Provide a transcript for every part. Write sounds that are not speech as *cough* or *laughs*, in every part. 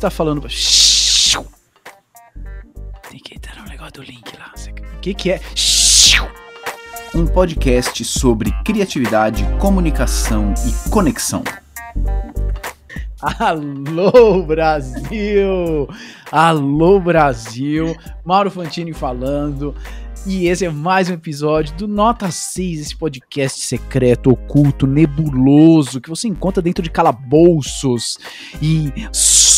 tio. Mas por que você tá falando? Tem que entrar no negócio do link lá. O que, que é? Um podcast sobre criatividade, comunicação e conexão. Alô Brasil! Alô Brasil! Mauro Fantini falando. E esse é mais um episódio do Nota 6, esse podcast secreto, oculto, nebuloso, que você encontra dentro de calabouços e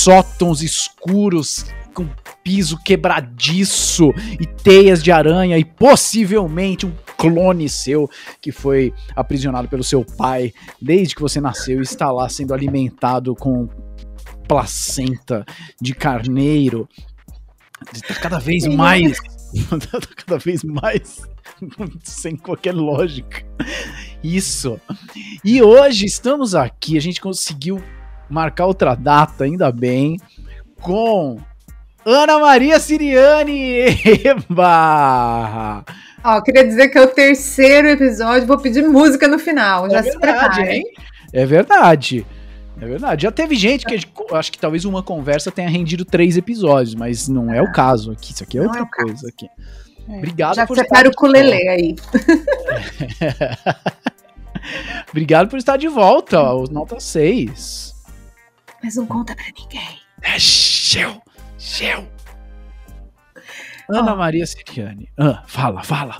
sótãos escuros com piso quebradiço e teias de aranha e possivelmente um clone seu que foi aprisionado pelo seu pai desde que você nasceu e está lá sendo alimentado com placenta de carneiro. Tá cada vez mais *laughs* Tá cada vez mais sem qualquer lógica. Isso. E hoje estamos aqui, a gente conseguiu marcar outra data, ainda bem, com Ana Maria Siriane. Eba! Ó, queria dizer que é o terceiro episódio, vou pedir música no final, já é se preparem. É verdade. É verdade. Já teve gente que acho que talvez uma conversa tenha rendido três episódios, mas não é o caso aqui. Isso aqui é não outra é coisa aqui. É. Obrigado Já por separa o culelê aí. *laughs* Obrigado por estar de volta, os nota 6. Mas não conta pra ninguém. É seu, seu. Ana oh. Maria Siriane. Ah, fala, fala.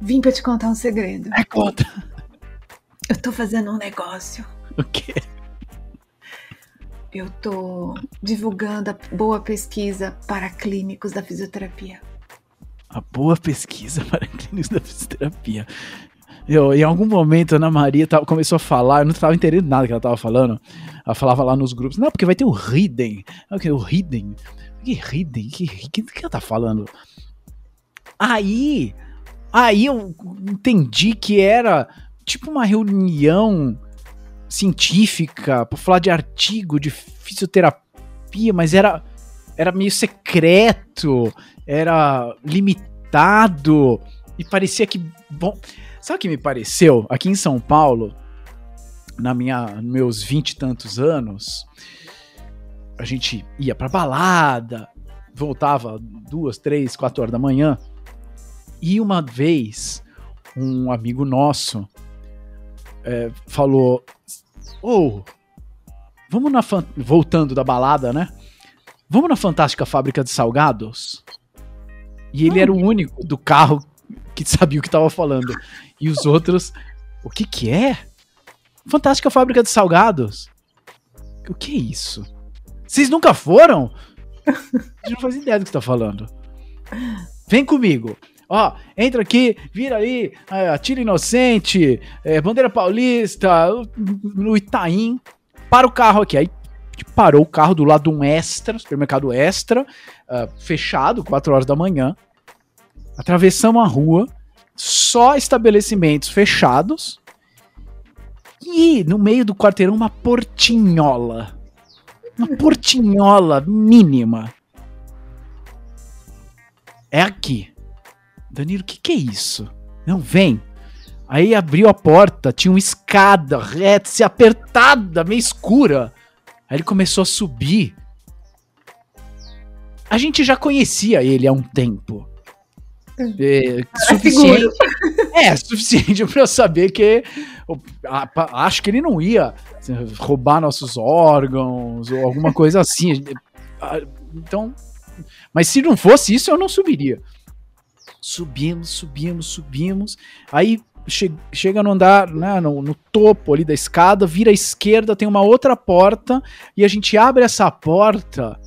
Vim pra te contar um segredo. É, conta. Eu tô fazendo um negócio. O quê? eu tô divulgando a boa pesquisa para clínicos da fisioterapia. A boa pesquisa para *laughs* clínicos da fisioterapia. Eu, em algum momento, a Ana Maria tava, começou a falar, eu não estava entendendo nada que ela estava falando. Ela falava lá nos grupos, não, porque vai ter o Riden. O Riden? Que Riden? Que, que, que ela tá falando? Aí, aí eu entendi que era tipo uma reunião científica, para falar de artigo de fisioterapia, mas era era meio secreto, era limitado e parecia que bom, sabe o que me pareceu aqui em São Paulo, na minha meus vinte e tantos anos, a gente ia para balada, voltava duas, três, quatro horas da manhã e uma vez um amigo nosso é, falou: Ô, oh, vamos na. Voltando da balada, né? Vamos na Fantástica Fábrica de Salgados? E ele era o único do carro que sabia o que tava falando. E os outros, o que que é? Fantástica Fábrica de Salgados. O que é isso? Vocês nunca foram? Gente não faz ideia do que tá falando. Vem comigo. Ó, entra aqui, vira aí, é, atira inocente, é, bandeira paulista, no Itaim, para o carro aqui. Aí parou o carro do lado de um extra, supermercado extra, uh, fechado, 4 horas da manhã. Atravessamos a rua, só estabelecimentos fechados. E no meio do quarteirão, uma portinhola. Uma portinhola mínima. É aqui. Danilo, o que, que é isso? Não, vem. Aí abriu a porta, tinha uma escada reta, se apertada, meio escura. Aí ele começou a subir. A gente já conhecia ele há um tempo. É, suficiente, é, suficiente *laughs* para eu saber que acho que ele não ia assim, roubar nossos órgãos ou alguma coisa assim. Então, mas se não fosse isso, eu não subiria. Subimos, subimos, subimos. Aí che chega no andar, né, no, no, topo ali da escada, vira à esquerda, tem uma outra porta, e a gente abre essa porta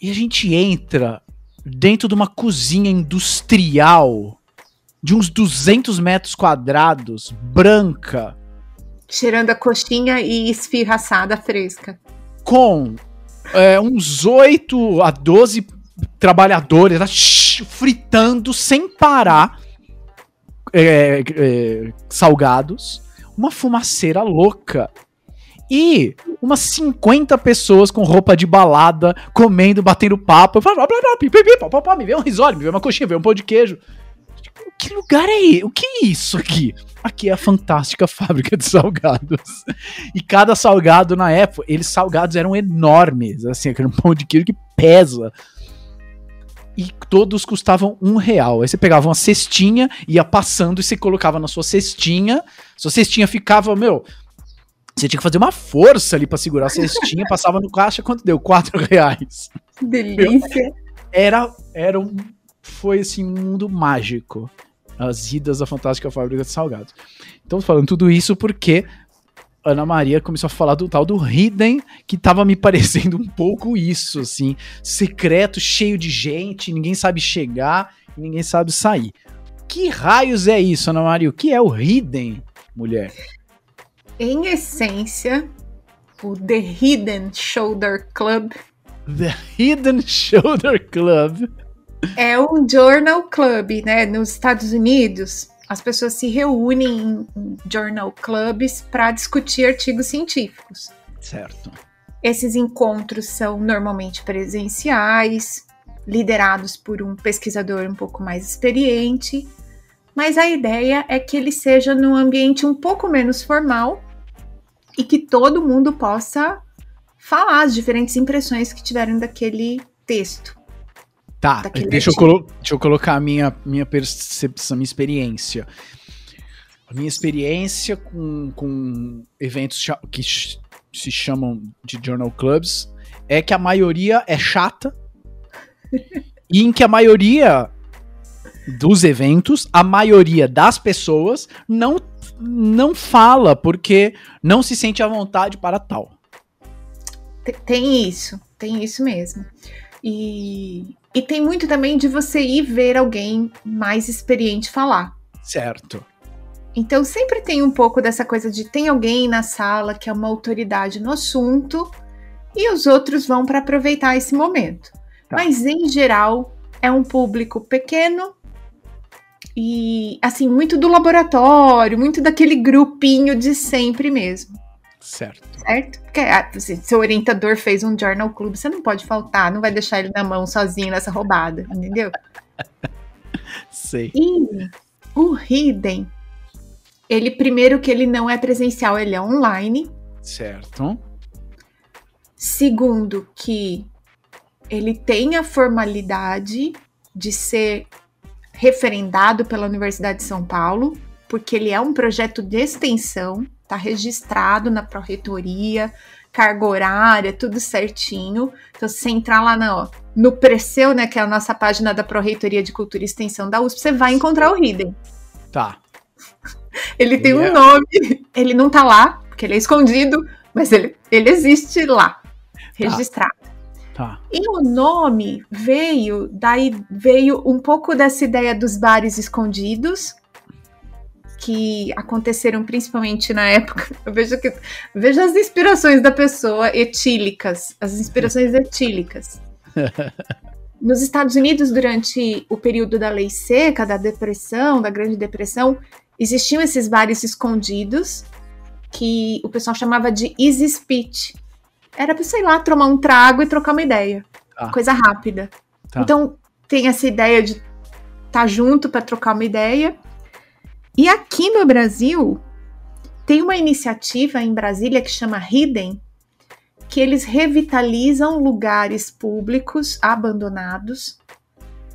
e a gente entra dentro de uma cozinha industrial de uns 200 metros quadrados, branca. Cheirando a coxinha e esfirraçada fresca. Com é, uns 8 a 12 trabalhadores lá, fritando sem parar é, é, salgados, uma fumaceira louca e umas 50 pessoas com roupa de balada, comendo, batendo papo. Me vê um risole, me vê uma coxinha, me um pão de queijo. que lugar é esse? O que é isso aqui? Aqui é a fantástica *laughs* fábrica de salgados. E cada salgado na época, eles salgados eram enormes, assim, aquele pão de queijo que pesa. E todos custavam um real. Aí você pegava uma cestinha, ia passando e você colocava na sua cestinha. Sua cestinha ficava, meu. Você tinha que fazer uma força ali pra segurar a cestinha, passava no caixa, quanto deu? Quatro *laughs* reais. Delícia. Era, era um. Foi assim, um mundo mágico as idas da Fantástica Fábrica de Salgados. Então, falando tudo isso porque Ana Maria começou a falar do tal do Hidden, que tava me parecendo um pouco isso, assim, secreto, cheio de gente, ninguém sabe chegar, ninguém sabe sair. Que raios é isso, Ana Maria? O que é o Hidden, mulher? Em essência, o The Hidden Shoulder Club The Hidden Shoulder Club é um journal club, né? Nos Estados Unidos, as pessoas se reúnem em journal clubs para discutir artigos científicos. Certo. Esses encontros são normalmente presenciais, liderados por um pesquisador um pouco mais experiente, mas a ideia é que ele seja num ambiente um pouco menos formal e que todo mundo possa falar as diferentes impressões que tiveram daquele texto. Tá, deixa eu, colo deixa eu, colocar a minha, minha percepção, minha experiência. A minha experiência com, com eventos que se chamam de journal clubs é que a maioria é chata *laughs* e em que a maioria dos eventos, a maioria das pessoas não, não fala porque não se sente à vontade para tal. Tem isso, tem isso mesmo. E, e tem muito também de você ir ver alguém mais experiente falar. Certo. Então sempre tem um pouco dessa coisa de tem alguém na sala que é uma autoridade no assunto e os outros vão para aproveitar esse momento. Tá. Mas em geral é um público pequeno e assim muito do laboratório, muito daquele grupinho de sempre mesmo. Certo. Certo? Porque se seu orientador fez um journal club, você não pode faltar, não vai deixar ele na mão sozinho nessa roubada, entendeu? *laughs* Sei. E o Hidden, ele primeiro que ele não é presencial, ele é online. Certo. Segundo que ele tem a formalidade de ser referendado pela Universidade de São Paulo, porque ele é um projeto de extensão tá registrado na pró-reitoria, carga horária, tudo certinho. Então, se você entrar lá no, no Preceu, né, que é a nossa página da Pró-Reitoria de Cultura e Extensão da USP, você vai encontrar o Hidden. Tá. *laughs* Ele tem um é... nome, ele não tá lá, porque ele é escondido, mas ele, ele existe lá, registrado. Tá. E o nome veio, daí veio um pouco dessa ideia dos bares escondidos, que aconteceram principalmente na época. *laughs* Eu vejo que vejo as inspirações da pessoa etílicas, as inspirações etílicas. *laughs* Nos Estados Unidos, durante o período da lei seca, da depressão, da Grande Depressão, existiam esses bares escondidos que o pessoal chamava de easy speech. Era para, sei lá, tomar um trago e trocar uma ideia. Tá. Coisa rápida. Tá. Então, tem essa ideia de estar tá junto para trocar uma ideia e aqui no Brasil, tem uma iniciativa em Brasília que chama Hidden, que eles revitalizam lugares públicos abandonados.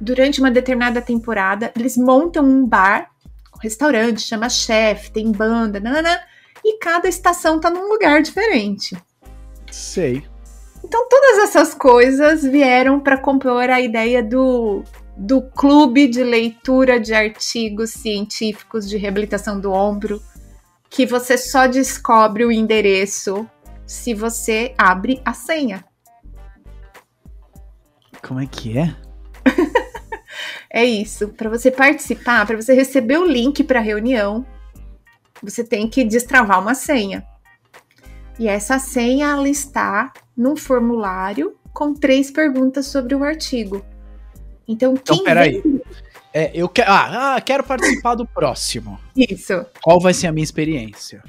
Durante uma determinada temporada, eles montam um bar, um restaurante, chama chefe, tem banda, nanana, e cada estação tá num lugar diferente. Sei. Então todas essas coisas vieram para compor a ideia do do Clube de Leitura de Artigos Científicos de Reabilitação do Ombro, que você só descobre o endereço se você abre a senha. Como é que é? *laughs* é isso. Para você participar, para você receber o link para a reunião, você tem que destravar uma senha. E essa senha ela está num formulário com três perguntas sobre o artigo. Então, então quem. Então, peraí. Vem... É, eu quero. Ah, ah, quero participar do próximo. Isso. Qual vai ser a minha experiência?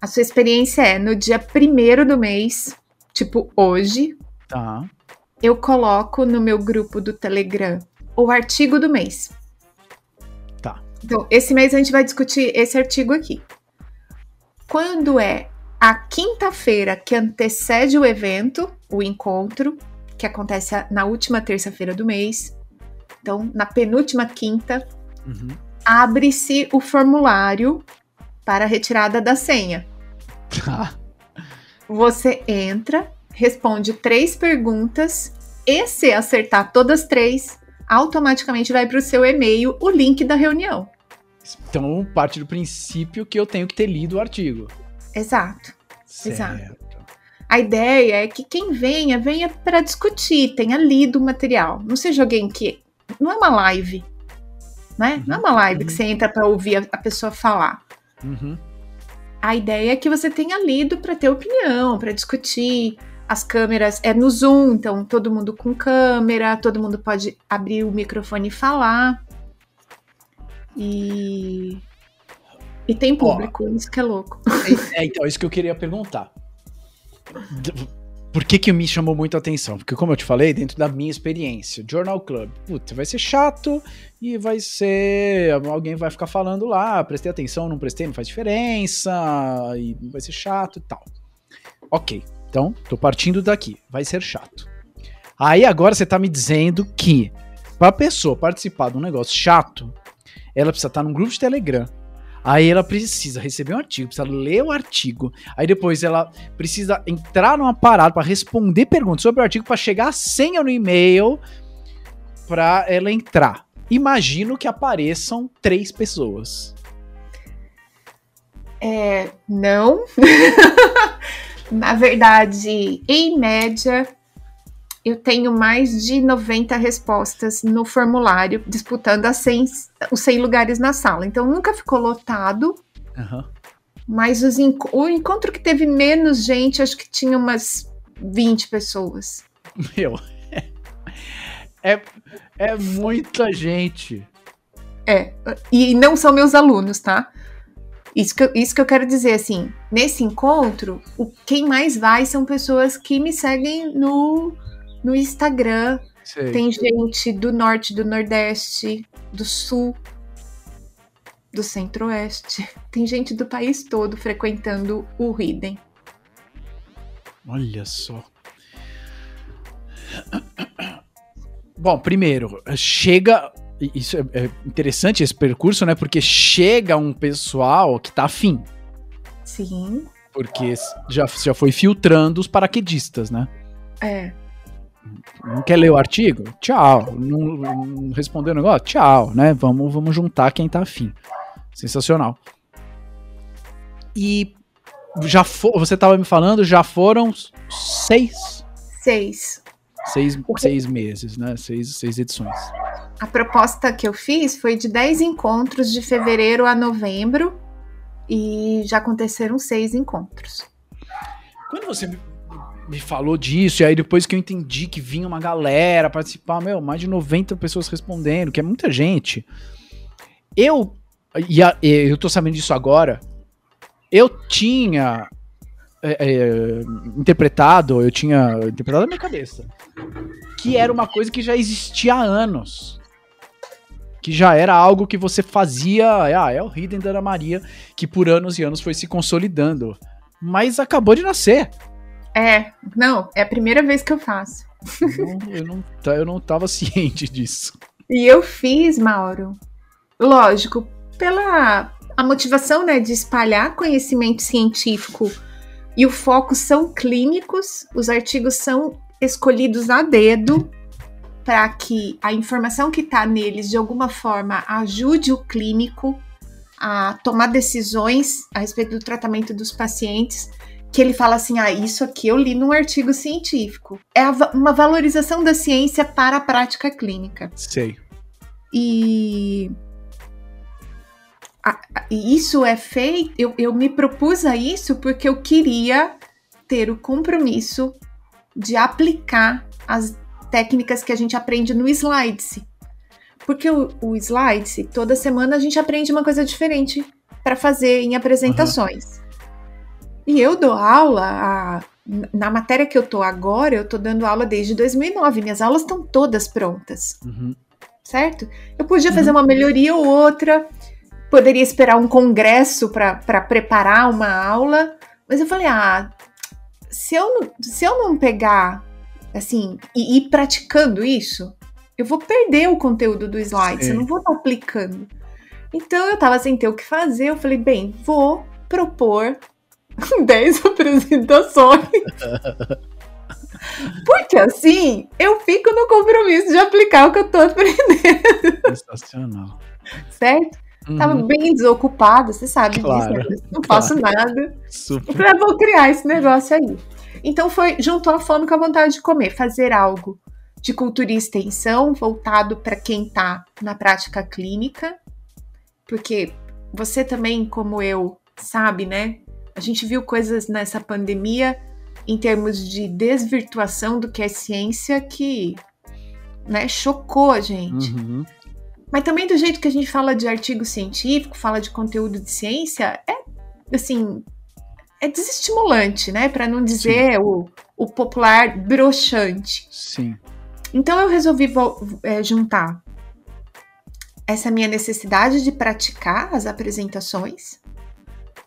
A sua experiência é no dia primeiro do mês, tipo hoje. Tá. Eu coloco no meu grupo do Telegram o artigo do mês. Tá. Então, esse mês a gente vai discutir esse artigo aqui. Quando é a quinta-feira que antecede o evento, o encontro, que acontece na última terça-feira do mês, então, na penúltima quinta, uhum. abre-se o formulário para a retirada da senha. Tá. Você entra, responde três perguntas e se acertar todas três, automaticamente vai para o seu e-mail o link da reunião. Então, parte do princípio que eu tenho que ter lido o artigo. Exato. Certo. Exato. A ideia é que quem venha, venha para discutir, tenha lido o material. Não seja alguém que. Não é uma live. Né? Uhum. Não é uma live uhum. que você entra para ouvir a, a, pessoa falar. Uhum. A ideia é que você tenha lido para ter opinião, para discutir. As câmeras é no Zoom, então todo mundo com câmera, todo mundo pode abrir o microfone e falar. E. E tem público, isso que é louco. É, é, então, isso que eu queria perguntar. Por que que me chamou muito a atenção? Porque, como eu te falei, dentro da minha experiência, Journal Club, putz, vai ser chato e vai ser. Alguém vai ficar falando lá, prestei atenção, não prestei, não faz diferença, e vai ser chato e tal. Ok, então, tô partindo daqui, vai ser chato. Aí agora você tá me dizendo que, pra pessoa participar de um negócio chato, ela precisa estar num grupo de Telegram. Aí ela precisa receber um artigo, precisa ler o artigo. Aí depois ela precisa entrar numa parada para responder perguntas sobre o artigo para chegar a senha no e-mail para ela entrar. Imagino que apareçam três pessoas. É, não. *laughs* Na verdade, em média, eu tenho mais de 90 respostas no formulário, disputando as 100, os 100 lugares na sala. Então nunca ficou lotado. Uhum. Mas os, o encontro que teve menos gente, acho que tinha umas 20 pessoas. Meu, *laughs* é, é muita gente. É, e não são meus alunos, tá? Isso que, isso que eu quero dizer, assim, nesse encontro, o, quem mais vai são pessoas que me seguem no, no Instagram. Sei. Tem gente do norte, do nordeste, do sul, do centro-oeste. *laughs* Tem gente do país todo frequentando o Hidden. Olha só. Bom, primeiro, chega. Isso é, é interessante esse percurso, né? Porque chega um pessoal que tá afim. Sim. Porque já, já foi filtrando os paraquedistas, né? É. Não quer ler o artigo? Tchau. Não, não respondeu o negócio? Tchau, né? Vamos, vamos juntar quem tá afim. Sensacional. E já for, você estava me falando, já foram seis? Seis. Seis, seis meses, né? Seis, seis edições. A proposta que eu fiz foi de dez encontros de fevereiro a novembro e já aconteceram seis encontros. Quando você me falou disso, e aí depois que eu entendi que vinha uma galera participar, meu, mais de 90 pessoas respondendo, que é muita gente. Eu, e a, eu tô sabendo disso agora, eu tinha é, é, interpretado, eu tinha interpretado na minha cabeça, que era uma coisa que já existia há anos. Que já era algo que você fazia, ah, é o Hidden da Ana Maria, que por anos e anos foi se consolidando. Mas acabou de nascer. É, não, é a primeira vez que eu faço. Não, eu, não, eu não tava *laughs* ciente disso. E eu fiz, Mauro. Lógico, pela a motivação né, de espalhar conhecimento científico e o foco são clínicos, os artigos são escolhidos a dedo para que a informação que está neles de alguma forma ajude o clínico a tomar decisões a respeito do tratamento dos pacientes que ele fala assim: ah, isso aqui eu li num artigo científico. É uma valorização da ciência para a prática clínica. Sei. E isso é feito. Eu, eu me propus a isso porque eu queria ter o compromisso de aplicar as técnicas que a gente aprende no Slides. Porque o, o Slides, toda semana a gente aprende uma coisa diferente para fazer em apresentações. Uhum. E eu dou aula, a, na matéria que eu tô agora, eu tô dando aula desde 2009. Minhas aulas estão todas prontas. Uhum. Certo? Eu podia uhum. fazer uma melhoria ou outra, poderia esperar um congresso para preparar uma aula, mas eu falei, ah, se eu, se eu não pegar, assim, e ir praticando isso, eu vou perder o conteúdo do slide, eu não vou estar aplicando. Então eu tava sem ter o que fazer, eu falei, bem, vou propor 10 apresentações. *laughs* Porque assim eu fico no compromisso de aplicar o que eu tô aprendendo. Sensacional. Certo? Uhum. Tava bem desocupada, você sabe claro, disso, né? não claro. faço nada. Super. Eu falei, vou criar esse negócio aí. Então foi, juntou a fome com a vontade de comer, fazer algo de cultura e extensão voltado para quem está na prática clínica, porque você também, como eu, sabe, né? A gente viu coisas nessa pandemia em termos de desvirtuação do que é ciência que né, chocou a gente. Uhum. Mas também do jeito que a gente fala de artigo científico, fala de conteúdo de ciência, é assim, é desestimulante, né? Para não dizer o, o popular broxante. Sim. Então eu resolvi é, juntar essa minha necessidade de praticar as apresentações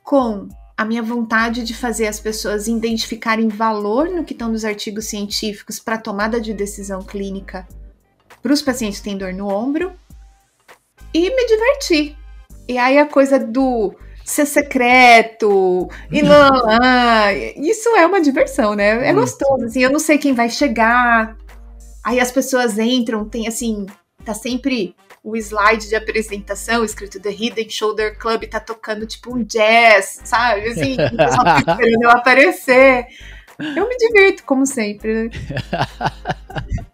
com a minha vontade de fazer as pessoas identificarem valor no que estão nos artigos científicos para tomada de decisão clínica para os pacientes que têm dor no ombro e me divertir. E aí a coisa do ser secreto e *laughs* lá, lá, isso é uma diversão, né? É gostoso, assim, eu não sei quem vai chegar. Aí as pessoas entram, tem assim, tá sempre o slide de apresentação escrito The Hidden Shoulder Club tá tocando tipo um jazz, sabe? Assim, só *laughs* esperando eu aparecer. Eu me divirto, como sempre. Né? *laughs*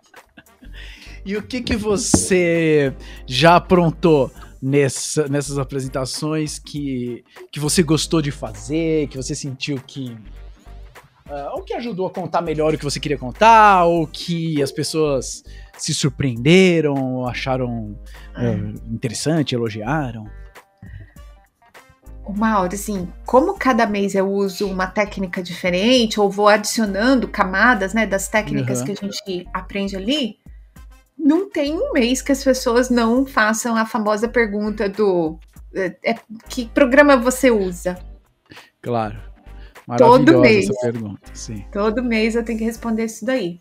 e o que que você já aprontou nessa, nessas apresentações que, que você gostou de fazer, que você sentiu que Uh, ou que ajudou a contar melhor o que você queria contar, ou que as pessoas se surpreenderam, acharam uh, interessante, elogiaram? O Mauro, assim, como cada mês eu uso uma técnica diferente, ou vou adicionando camadas, né, das técnicas uhum. que a gente aprende ali, não tem um mês que as pessoas não façam a famosa pergunta do é, é que programa você usa? Claro. Todo mês. essa pergunta, sim. Todo mês eu tenho que responder isso daí.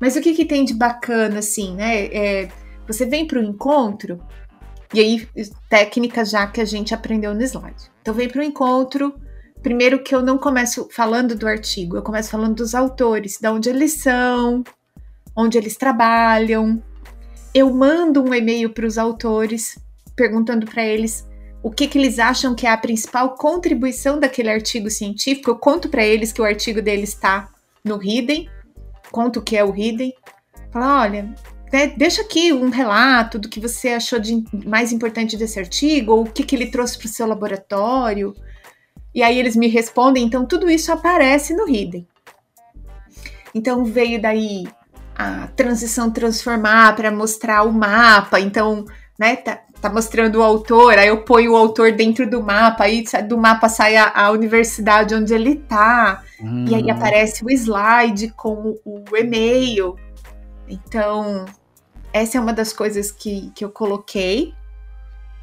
Mas o que, que tem de bacana, assim, né? É, você vem para o encontro, e aí, técnicas já que a gente aprendeu no slide. Então, vem para o encontro. Primeiro que eu não começo falando do artigo, eu começo falando dos autores, de onde eles são, onde eles trabalham. Eu mando um e-mail para os autores perguntando para eles o que, que eles acham que é a principal contribuição daquele artigo científico. Eu conto para eles que o artigo deles está no Hidden, conto o que é o Hidden. Fala, olha, né, deixa aqui um relato do que você achou de mais importante desse artigo, ou o que, que ele trouxe para o seu laboratório. E aí eles me respondem, então tudo isso aparece no Hidden. Então veio daí a transição transformar para mostrar o mapa. Então, né, tá, tá mostrando o autor, aí eu ponho o autor dentro do mapa, aí do mapa sai a, a universidade onde ele tá, hum. e aí hum. aparece o slide com o, o e-mail. Então, essa é uma das coisas que, que eu coloquei,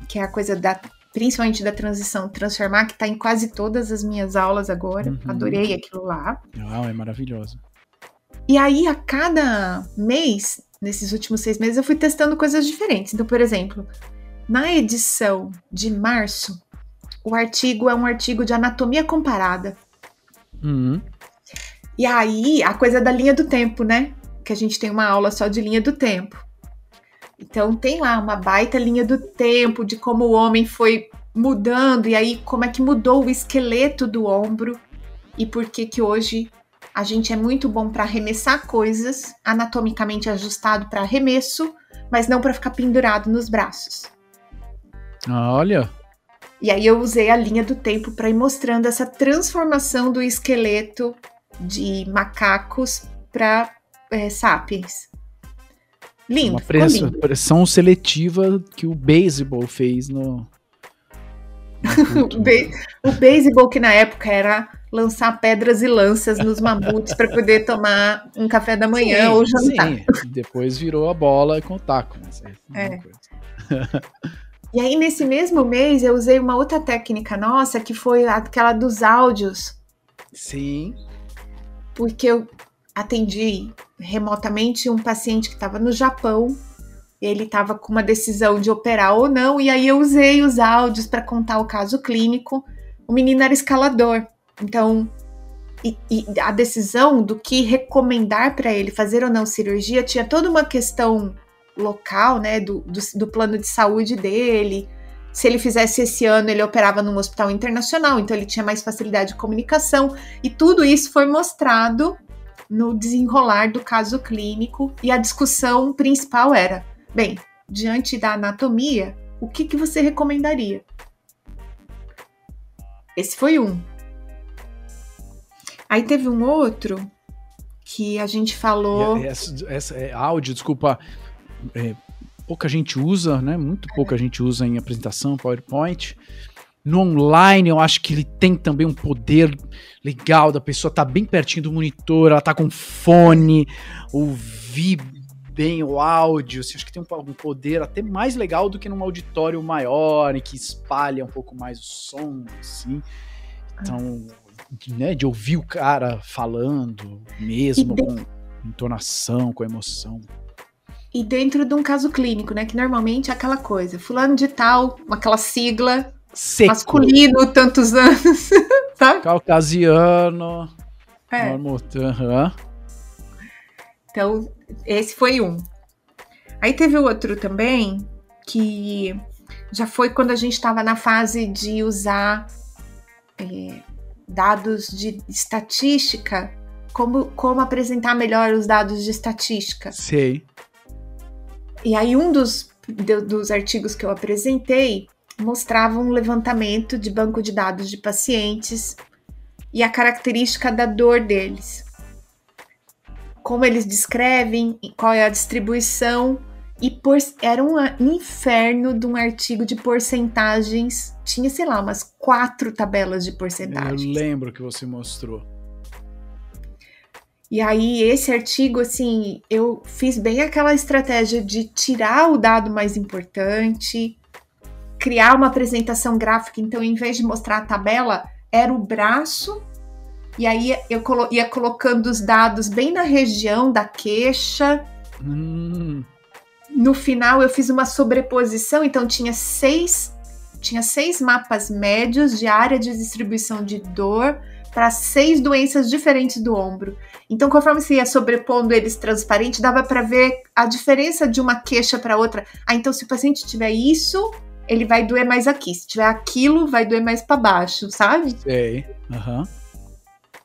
que é a coisa da principalmente da transição transformar, que está em quase todas as minhas aulas agora. Uhum. Adorei aquilo lá. Uau, é maravilhoso. E aí, a cada mês, nesses últimos seis meses, eu fui testando coisas diferentes. Então, por exemplo, na edição de março, o artigo é um artigo de anatomia comparada. Uhum. E aí, a coisa da linha do tempo, né? Que a gente tem uma aula só de linha do tempo. Então, tem lá uma baita linha do tempo de como o homem foi mudando e aí como é que mudou o esqueleto do ombro e por que que hoje a gente é muito bom para arremessar coisas, anatomicamente ajustado para arremesso, mas não para ficar pendurado nos braços. Olha. E aí eu usei a linha do tempo para ir mostrando essa transformação do esqueleto de macacos para é, sapiens. Lindo, Uma pressão, lindo. pressão seletiva que o beisebol fez no. *laughs* o beisebol que na época era lançar pedras e lanças nos mamutes para poder tomar um café da manhã sim, ou jantar. Sim. Depois virou a bola com o taco. é. *laughs* E aí, nesse mesmo mês, eu usei uma outra técnica nossa, que foi aquela dos áudios. Sim. Porque eu atendi remotamente um paciente que estava no Japão. Ele estava com uma decisão de operar ou não, e aí eu usei os áudios para contar o caso clínico. O menino era escalador, então e, e a decisão do que recomendar para ele fazer ou não cirurgia tinha toda uma questão local, né, do, do, do, plano de saúde dele. Se ele fizesse esse ano, ele operava num hospital internacional, então ele tinha mais facilidade de comunicação. E tudo isso foi mostrado no desenrolar do caso clínico. E a discussão principal era: bem, diante da anatomia, o que, que você recomendaria? Esse foi um. Aí teve um outro que a gente falou. Essa, essa é, áudio, desculpa, é, pouca gente usa, né? Muito pouca gente usa em apresentação, PowerPoint. No online, eu acho que ele tem também um poder legal da pessoa estar tá bem pertinho do monitor, ela tá com fone, ouvir bem o áudio. Assim, acho que tem um, poder até mais legal do que num auditório maior e que espalha um pouco mais o som, assim. Então, né, de ouvir o cara falando mesmo, com entonação, com emoção. E dentro de um caso clínico, né? Que normalmente é aquela coisa, fulano de tal, aquela sigla Seco. masculino, tantos anos, *laughs* sabe? Caucasiano. É. Uhum. Então, esse foi um. Aí teve outro também, que já foi quando a gente estava na fase de usar é, dados de estatística, como, como apresentar melhor os dados de estatística. Sei. E aí um dos, dos artigos que eu apresentei mostrava um levantamento de banco de dados de pacientes e a característica da dor deles. Como eles descrevem, qual é a distribuição e por, era um inferno de um artigo de porcentagens. Tinha, sei lá, umas quatro tabelas de porcentagens. Eu lembro que você mostrou. E aí, esse artigo, assim, eu fiz bem aquela estratégia de tirar o dado mais importante, criar uma apresentação gráfica. Então, em vez de mostrar a tabela, era o braço, e aí eu colo ia colocando os dados bem na região da queixa. Hum. No final, eu fiz uma sobreposição, então tinha seis, tinha seis mapas médios de área de distribuição de dor para seis doenças diferentes do ombro. Então, conforme você ia sobrepondo eles transparente, dava para ver a diferença de uma queixa para outra. Ah, então se o paciente tiver isso, ele vai doer mais aqui. Se tiver aquilo, vai doer mais para baixo, sabe? Sei. Uhum.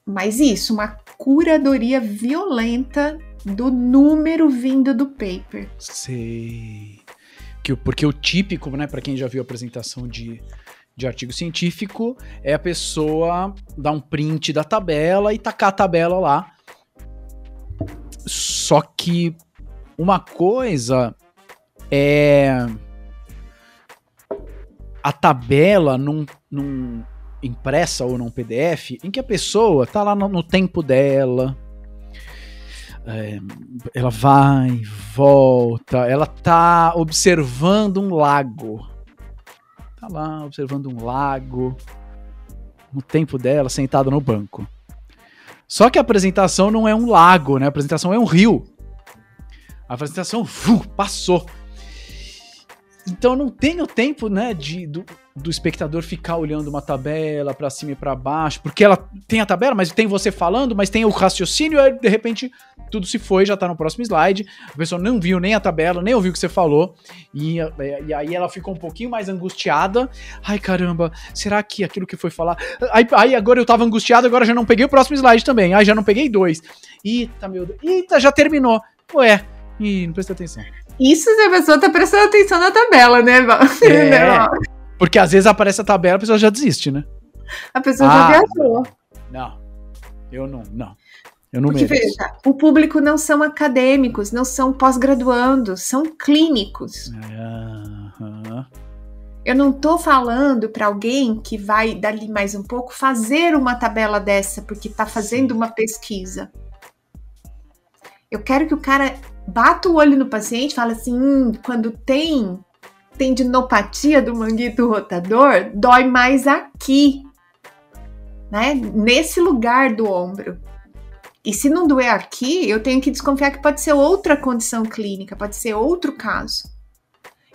Mas isso, uma curadoria violenta do número vindo do paper. Sei. Porque o típico, né, para quem já viu a apresentação de de artigo científico é a pessoa dar um print da tabela e tacar a tabela lá. Só que uma coisa é a tabela num, num impressa ou num PDF em que a pessoa tá lá no, no tempo dela. É, ela vai, volta, ela tá observando um lago Lá observando um lago, no tempo dela, sentada no banco. Só que a apresentação não é um lago, né? A apresentação é um rio. A apresentação uf, passou. Então não tenho tempo, né, de, do, do espectador ficar olhando uma tabela para cima e para baixo, porque ela tem a tabela, mas tem você falando, mas tem o raciocínio, aí de repente tudo se foi, já tá no próximo slide. A pessoa não viu nem a tabela, nem ouviu o que você falou, e, e aí ela ficou um pouquinho mais angustiada. Ai caramba, será que aquilo que foi falar. Aí, aí agora eu tava angustiado, agora já não peguei o próximo slide também. Aí já não peguei dois. Eita, meu Deus. Eita, já terminou. Ué, ih, não presta atenção. Isso se a pessoa tá prestando atenção na tabela, né? *laughs* É. Porque às vezes aparece a tabela, a pessoa já desiste, né? A pessoa ah, já viajou. Não. Eu não, não. Eu não Porque mereço. veja, o público não são acadêmicos, não são pós-graduandos, são clínicos. Uhum. Eu não tô falando para alguém que vai dali mais um pouco fazer uma tabela dessa porque tá fazendo uma pesquisa. Eu quero que o cara bata o olho no paciente fale assim, hum, quando tem tendinopatia do manguito rotador, dói mais aqui, né? Nesse lugar do ombro. E se não doer aqui, eu tenho que desconfiar que pode ser outra condição clínica, pode ser outro caso.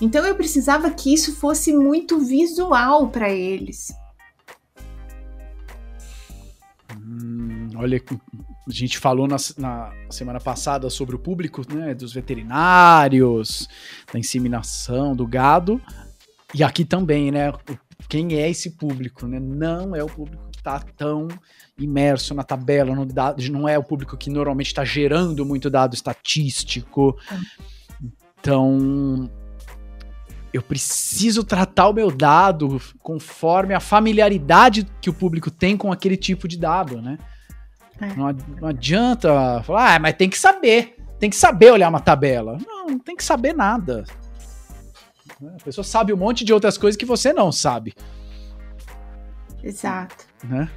Então eu precisava que isso fosse muito visual para eles. Hum, olha, a gente falou na, na, semana passada sobre o público, né, dos veterinários, da inseminação do gado, e aqui também, né, quem é esse público, né? Não é o público que está tão imerso na tabela, no dado, não é o público que normalmente está gerando muito dado estatístico. Então, eu preciso tratar o meu dado conforme a familiaridade que o público tem com aquele tipo de dado, né? É. Não, não, adianta falar, ah, mas tem que saber, tem que saber olhar uma tabela. Não, não tem que saber nada. A pessoa sabe um monte de outras coisas que você não sabe. Exato. Né?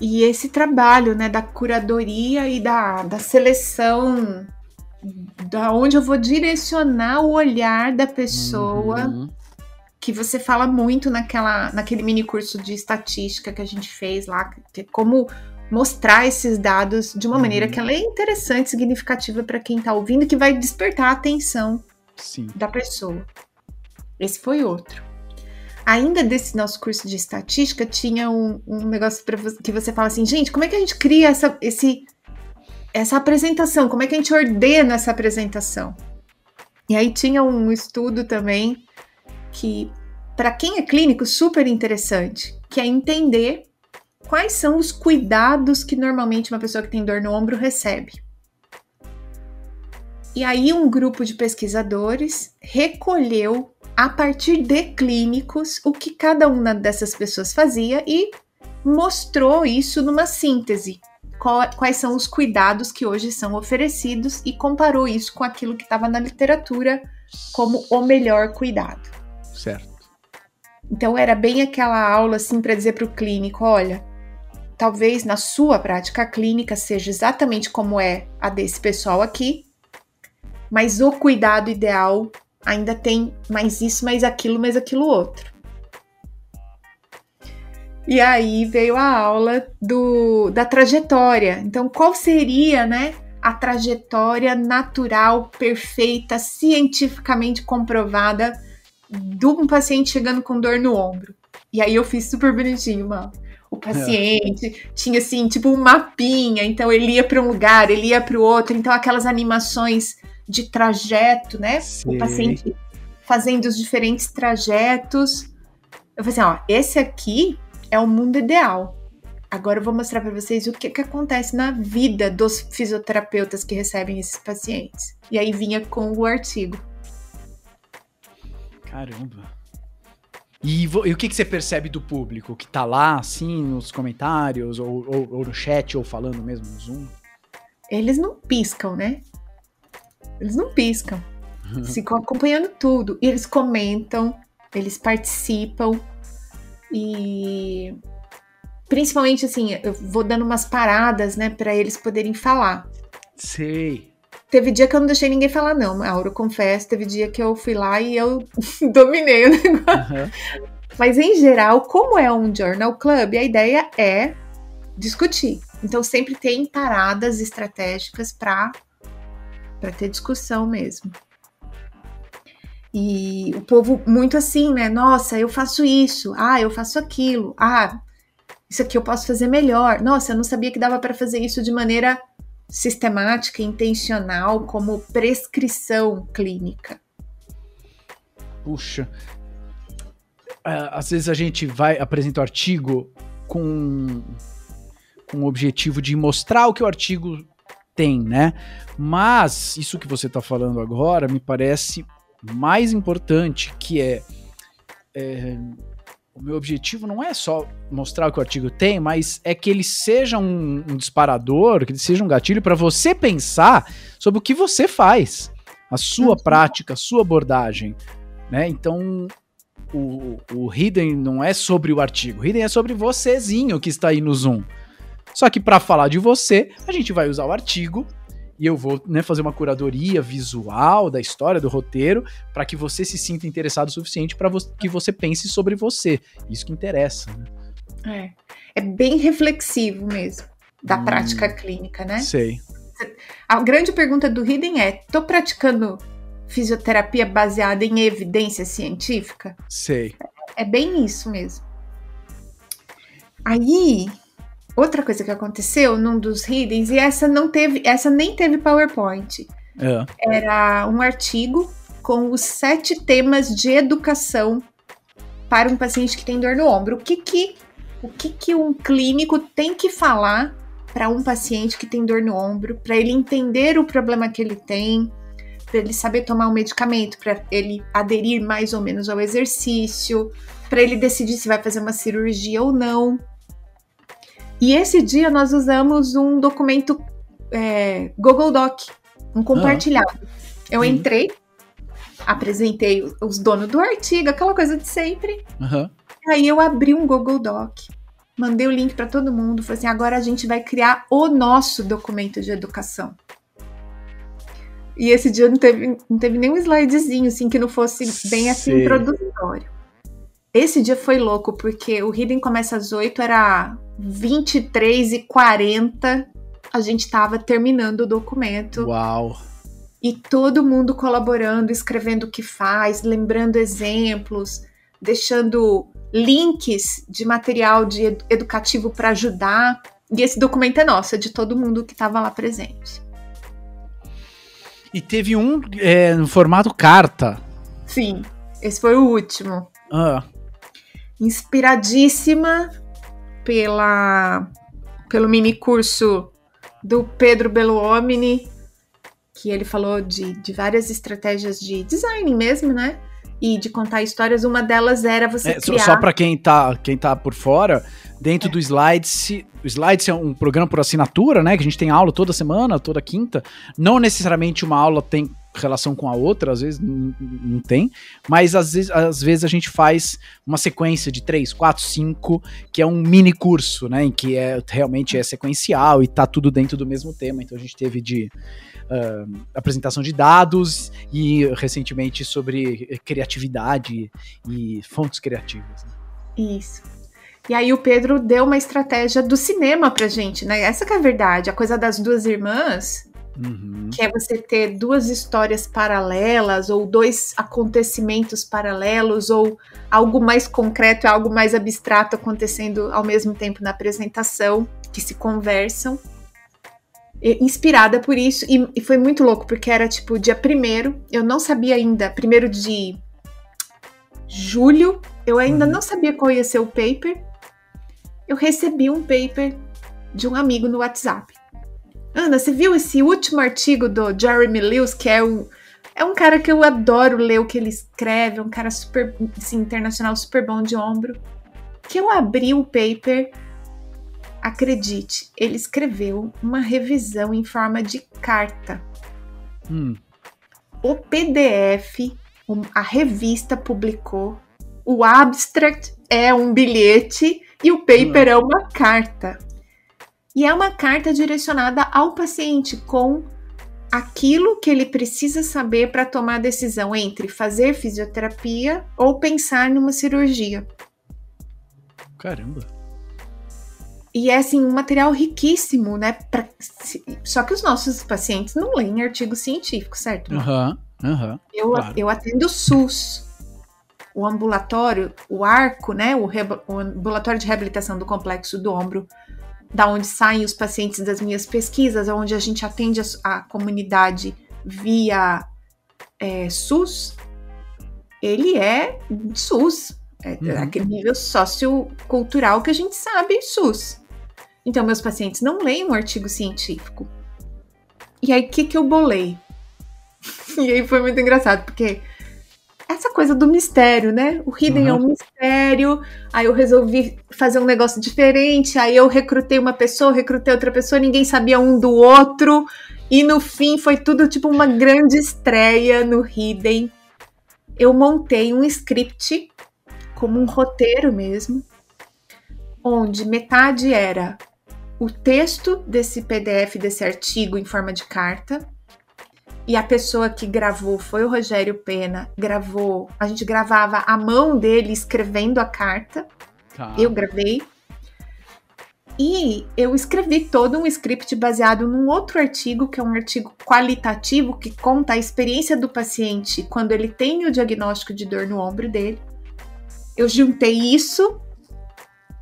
E esse trabalho, né, da curadoria e da, da seleção, da onde eu vou direcionar o olhar da pessoa, uhum. que você fala muito naquela, naquele mini curso de estatística que a gente fez lá, que é como mostrar esses dados de uma uhum. maneira que ela é interessante, significativa para quem está ouvindo, que vai despertar a atenção Sim. da pessoa. Esse foi outro. Ainda desse nosso curso de estatística, tinha um, um negócio para que você fala assim, gente, como é que a gente cria essa, esse, essa apresentação? Como é que a gente ordena essa apresentação? E aí tinha um estudo também que, para quem é clínico, super interessante, que é entender quais são os cuidados que normalmente uma pessoa que tem dor no ombro recebe. E aí um grupo de pesquisadores recolheu a partir de clínicos o que cada uma dessas pessoas fazia e mostrou isso numa síntese. Quais são os cuidados que hoje são oferecidos e comparou isso com aquilo que estava na literatura como o melhor cuidado. Certo. Então era bem aquela aula assim para dizer para o clínico, olha, talvez na sua prática clínica seja exatamente como é a desse pessoal aqui, mas o cuidado ideal ainda tem mais isso, mais aquilo, mais aquilo outro. E aí veio a aula do, da trajetória. Então, qual seria, né, a trajetória natural, perfeita, cientificamente comprovada de um paciente chegando com dor no ombro? E aí eu fiz super bonitinho, mano. O paciente é. tinha assim, tipo um mapinha, então ele ia para um lugar, ele ia para o outro, então aquelas animações de trajeto, né? Sim. O paciente fazendo os diferentes trajetos. Eu falei assim, ó, esse aqui é o mundo ideal. Agora eu vou mostrar para vocês o que, que acontece na vida dos fisioterapeutas que recebem esses pacientes. E aí vinha com o artigo. Caramba. E, e, o que, que você percebe do público que tá lá, assim, nos comentários, ou, ou, ou no chat, ou falando mesmo no Zoom? Eles não piscam, né? Eles não piscam. *laughs* ficam acompanhando tudo. E eles comentam, eles participam. E principalmente assim, eu vou dando umas paradas, né, para eles poderem falar. Sei. Teve dia que eu não deixei ninguém falar, não, Mauro, confesso. Teve dia que eu fui lá e eu *laughs* dominei o negócio. Uhum. Mas em geral, como é um journal club, a ideia é discutir. Então sempre tem paradas estratégicas para para ter discussão mesmo. E o povo muito assim, né? Nossa, eu faço isso. Ah, eu faço aquilo. Ah, isso aqui eu posso fazer melhor. Nossa, eu não sabia que dava para fazer isso de maneira sistemática, intencional, como prescrição clínica. Puxa. É, às vezes a gente vai apresenta o artigo com, com o objetivo de mostrar o que o artigo tem, né? Mas isso que você está falando agora me parece mais importante, que é, é, o meu objetivo não é só mostrar o que o artigo tem, mas é que ele seja um, um disparador, que ele seja um gatilho para você pensar sobre o que você faz, a sua uhum. prática, a sua abordagem, né? Então o, o Hidden não é sobre o artigo, o Hidden é sobre vocêzinho que está aí no Zoom. Só que para falar de você, a gente vai usar o artigo e eu vou né, fazer uma curadoria visual da história, do roteiro, para que você se sinta interessado o suficiente para vo que você pense sobre você. Isso que interessa. Né? É. é bem reflexivo mesmo, da hum, prática clínica, né? Sei. A grande pergunta do Hidden é: tô praticando fisioterapia baseada em evidência científica? Sei. É bem isso mesmo. Aí, outra coisa que aconteceu num dos readings, e essa não teve, essa nem teve PowerPoint. É. Era um artigo com os sete temas de educação para um paciente que tem dor no ombro. O que que, o que, que um clínico tem que falar para um paciente que tem dor no ombro, para ele entender o problema que ele tem, para ele saber tomar um medicamento, para ele aderir mais ou menos ao exercício, para ele decidir se vai fazer uma cirurgia ou não. E esse dia nós usamos um documento é, Google Doc, um compartilhado. Ah. Eu entrei, apresentei os donos do artigo, aquela coisa de sempre. Uhum. Aí eu abri um Google Doc, mandei o link para todo mundo, falei assim: agora a gente vai criar o nosso documento de educação. E esse dia não teve, não teve nenhum slidezinho assim que não fosse bem assim introdutório. Esse dia foi louco, porque o Hidden começa às 8, era 23 e 40 a gente estava terminando o documento. Uau! E todo mundo colaborando, escrevendo o que faz, lembrando exemplos, deixando links de material de ed educativo para ajudar. E esse documento é nosso, é de todo mundo que estava lá presente. E teve um é, no formato carta. Sim, esse foi o último. Ah. Inspiradíssima pela, pelo mini curso do Pedro Beluomini, que ele falou de, de várias estratégias de design mesmo, né? E de contar histórias. Uma delas era você é, criar... Só para quem tá, quem tá por fora, dentro é. do Slides, o Slides é um programa por assinatura, né? Que a gente tem aula toda semana, toda quinta. Não necessariamente uma aula tem relação com a outra, às vezes não tem, mas às vezes, às vezes a gente faz uma sequência de três, quatro, cinco, que é um mini curso, né, em que é, realmente é sequencial e tá tudo dentro do mesmo tema, então a gente teve de uh, apresentação de dados e recentemente sobre criatividade e fontes criativas. Né? Isso. E aí o Pedro deu uma estratégia do cinema pra gente, né? Essa que é a verdade, a coisa das duas irmãs, Uhum. Que é você ter duas histórias paralelas, ou dois acontecimentos paralelos, ou algo mais concreto e algo mais abstrato acontecendo ao mesmo tempo na apresentação, que se conversam. Inspirada por isso, e, e, foi muito louco, porque era tipo dia primeiro, eu não sabia ainda, primeiro de julho, eu ainda uhum. não sabia qual ia ser o paper. Eu recebi um paper de um amigo no WhatsApp. Ana, você viu esse último artigo do Jeremy Lewis, que é um, é um cara que eu adoro ler o que ele escreve, um cara super, assim, internacional, super bom de ombro. Que eu abri o paper, acredite, ele escreveu uma revisão em forma de carta. Hum. O PDF, a revista publicou, o abstract é um bilhete e o paper hum. é uma carta. E é uma carta direcionada ao paciente com aquilo que ele precisa saber para tomar a decisão entre fazer fisioterapia ou pensar numa cirurgia. Caramba. E é assim um material riquíssimo, né? Pra, só que os nossos pacientes não leem artigo científico, certo? Aham, uhum, uhum, eu, claro. eu atendo SUS. O ambulatório, o arco, né? O, o ambulatório de reabilitação do complexo do ombro da onde saem os pacientes das minhas pesquisas, onde a gente atende a, a comunidade via é, SUS, ele é SUS, é uhum. aquele nível sociocultural que a gente sabe SUS. Então, meus pacientes não leem um artigo científico. E aí, o que, que eu bolei? *laughs* e aí foi muito engraçado, porque essa coisa do mistério, né? O Hidden uhum. é um mistério. Aí eu resolvi fazer um negócio diferente. Aí eu recrutei uma pessoa, recrutei outra pessoa, ninguém sabia um do outro. E no fim foi tudo tipo uma grande estreia no Hidden. Eu montei um script, como um roteiro mesmo, onde metade era o texto desse PDF, desse artigo em forma de carta. E a pessoa que gravou foi o Rogério Pena. Gravou, a gente gravava a mão dele escrevendo a carta. Tá. Eu gravei. E eu escrevi todo um script baseado num outro artigo, que é um artigo qualitativo que conta a experiência do paciente quando ele tem o diagnóstico de dor no ombro dele. Eu juntei isso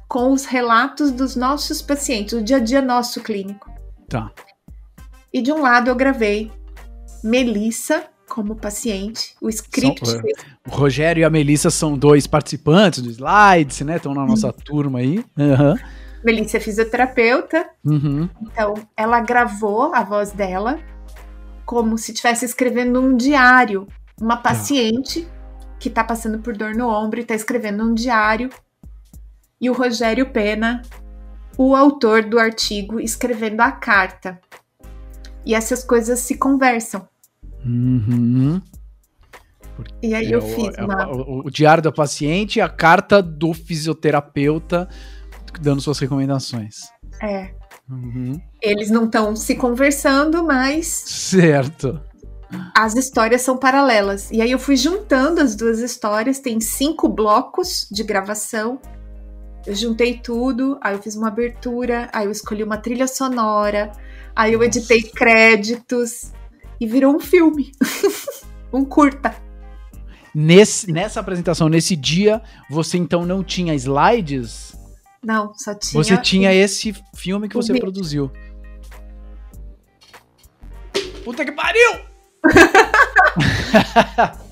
com os relatos dos nossos pacientes, o dia a dia nosso clínico. Tá. E de um lado eu gravei Melissa como paciente, o script. São- O Rogério e a Melissa são dois participantes do Slides, né? Estão na nossa turma aí. Aham. Melissa é fisioterapeuta, Uhum. então ela gravou a voz dela como se estivesse escrevendo um diário. Uma paciente que está passando por dor no ombro e está escrevendo um diário. E o Rogério Pena, o autor do artigo, escrevendo a carta. E essas coisas se conversam. Uhum. E aí É eu o- fiz é uma. o, o diário da paciente e a carta do fisioterapeuta dando suas recomendações. É, Uhum. eles não estão se conversando, mas Certo. as histórias são paralelas. E aí eu fui juntando as duas histórias, tem cinco blocos de gravação. Eu juntei tudo, aí eu fiz uma abertura, aí eu escolhi uma trilha sonora, aí eu editei créditos e virou um filme. *laughs* um curta. Nesse, nessa apresentação, nesse dia, você então não tinha slides? Não, só tinha. Você tinha esse filme que você produziu. Puta que pariu! *laughs*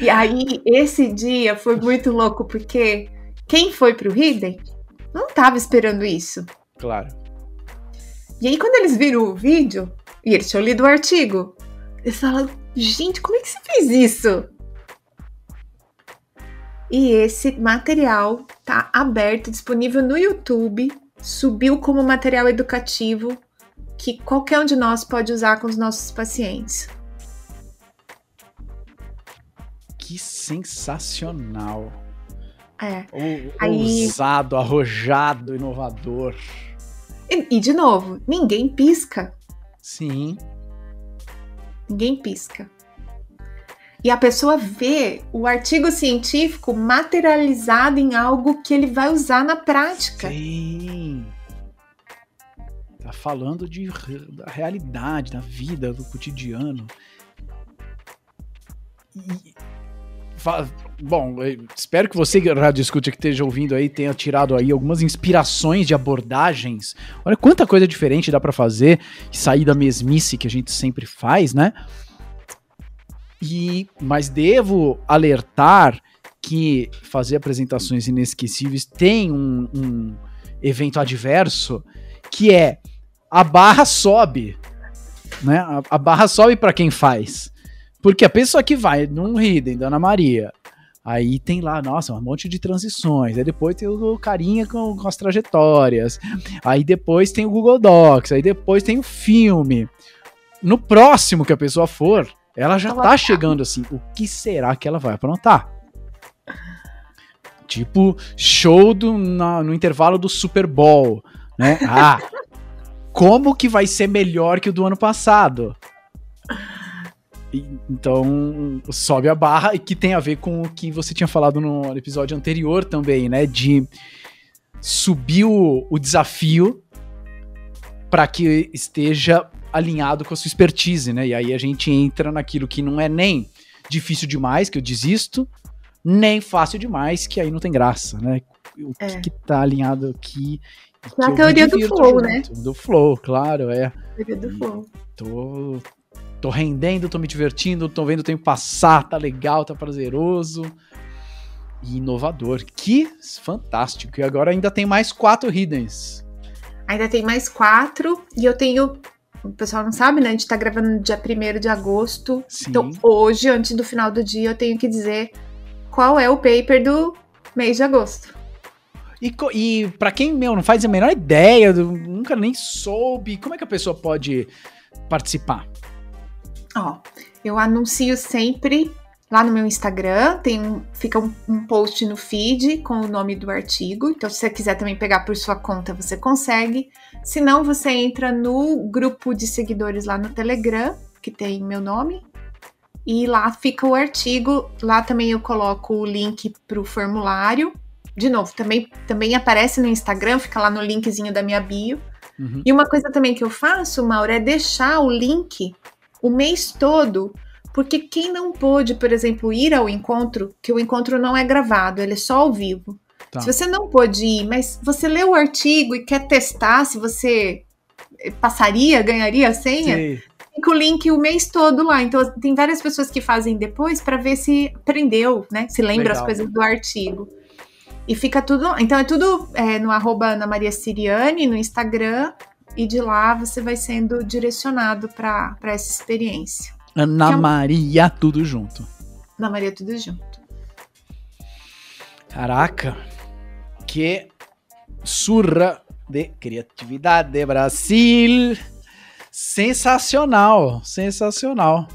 E aí, esse dia foi muito louco, porque quem foi pro Hidden não tava esperando isso. Claro. E aí, quando eles viram o vídeo, e eles tinham lido o artigo, eles falaram: gente, como é que você fez isso? E esse material tá aberto, disponível no YouTube, subiu como material educativo que qualquer um de nós pode usar com os nossos pacientes. Que sensacional. É. Ou- Aí- Ousado, arrojado, inovador. E, e, de novo, ninguém pisca. Sim. Ninguém pisca. E a pessoa vê o artigo científico materializado em algo que ele vai usar na prática. Sim. Tá falando de, da realidade, da vida, do cotidiano. E, bom, eu espero que você, Rádio Escute, que esteja ouvindo aí, tenha tirado aí algumas inspirações de abordagens. Olha quanta coisa diferente dá pra fazer e sair da mesmice que a gente sempre faz, né? E, mas devo alertar que fazer apresentações inesquecíveis tem um, um evento adverso que é a barra sobe, né? A, a barra sobe para quem faz, porque a pessoa que vai num Hidden da Ana Maria, aí tem lá, nossa, um monte de transições, aí depois tem o carinha com, com as trajetórias, aí depois tem o Google Docs, aí depois tem o filme. No próximo que a pessoa for, ela já Ela tá chegando assim, o que será que ela vai aprontar? Tipo, show do, na- no intervalo do Super Bowl, né? Ah, *laughs* como que vai ser melhor que o do ano passado? Então, sobe a barra e que tem a ver com o que você tinha falado no episódio anterior também, né? De subir o, o desafio para que esteja alinhado com a sua expertise, né? E aí a gente entra naquilo que não é nem difícil demais, que eu desisto, nem fácil demais, que aí não tem graça, né? O É. que, que tá alinhado aqui. que a eu me teoria do flow, né? junto. Do flow, claro, é. Teoria do flow. Tô, tô rendendo, tô me divertindo, tô vendo o tempo passar, tá legal, tá prazeroso. E inovador. Que fantástico. E agora ainda tem mais quatro hiddens. Ainda tem mais quatro e eu tenho. O pessoal não sabe, né? A gente tá gravando no dia 1 de agosto. Sim. Então, hoje, antes do final do dia, eu tenho que dizer qual é o paper do mês de agosto. E, e para quem, meu, não faz a menor ideia, nunca nem soube, como é que a pessoa pode participar? Ó, eu anuncio sempre lá no meu Instagram, tem fica um, um, post no feed com o nome do artigo. Então, se você quiser também pegar por sua conta, você consegue. Se não, você entra no grupo de seguidores lá no Telegram, que tem meu nome. E lá fica o artigo. Lá também eu coloco o link para o formulário. De novo, também, também aparece no Instagram, fica lá no linkzinho da minha bio. Uhum. E uma coisa também que eu faço, Mauro, é deixar o link o mês todo porque quem não pôde, por exemplo, ir ao encontro, que o encontro não é gravado, ele é só ao vivo. Tá. Se você não pôde ir, mas você leu o artigo e quer testar se você passaria, ganharia a senha, Sim. fica o link o mês todo lá. Então tem várias pessoas que fazem depois para ver se aprendeu, né? Se lembra Legal. as coisas do artigo. E fica tudo. Então é tudo é, no arroba Ana Maria Siriane, no Instagram, e de lá você vai sendo direcionado para essa experiência. Ana é Maria, tudo junto. Ana Maria, tudo junto. Caraca, que surra de criatividade, Brasil! Sensacional, sensacional.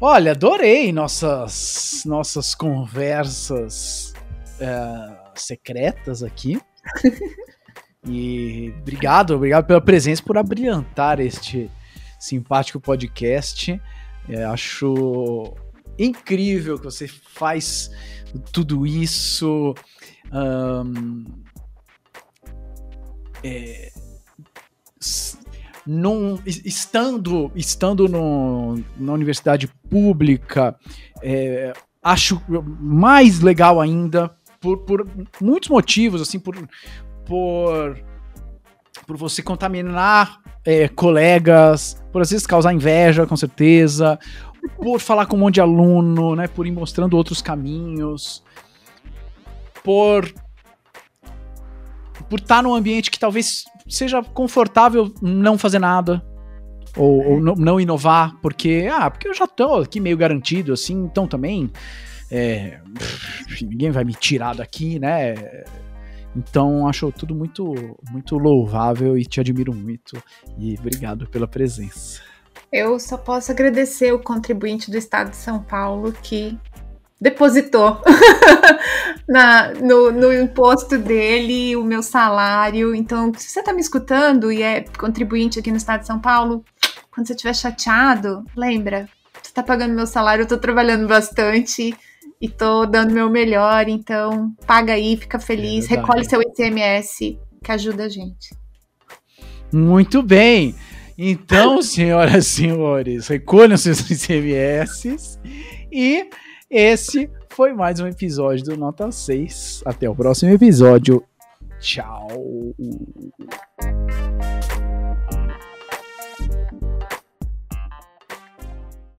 Olha, adorei nossas nossas conversas uh, secretas aqui. *laughs* e obrigado, obrigado pela presença, por abrilhantar este simpático podcast. É, acho incrível que você faz tudo isso. Um, é, num, estando estando no, na universidade pública, é, acho mais legal ainda por, por muitos motivos, assim, por, por, por você contaminar é, colegas, por às vezes causar inveja, com certeza, por falar com um monte de aluno, né, por ir mostrando outros caminhos, por por estar tá num ambiente que talvez seja confortável não fazer nada ou, ou não, inovar, porque ah, porque eu já tô aqui meio garantido assim, então também é, ninguém vai me tirar daqui, né? Então acho tudo muito muito louvável e te admiro muito e obrigado pela presença. Eu só posso agradecer o contribuinte do Estado de São Paulo que depositou *laughs* na, no, no, imposto dele o meu salário. Então, se você está me escutando e é contribuinte aqui no Estado de São Paulo, quando você estiver chateado, lembra, você está pagando meu salário, eu estou trabalhando bastante e tô dando meu melhor, então paga aí, fica feliz, é recolhe seu ICMS que ajuda a gente. Muito bem. Então, *laughs* senhoras e senhores, recolham seus ICMS e esse foi mais um episódio do Nota 6. Até o próximo episódio. Tchau.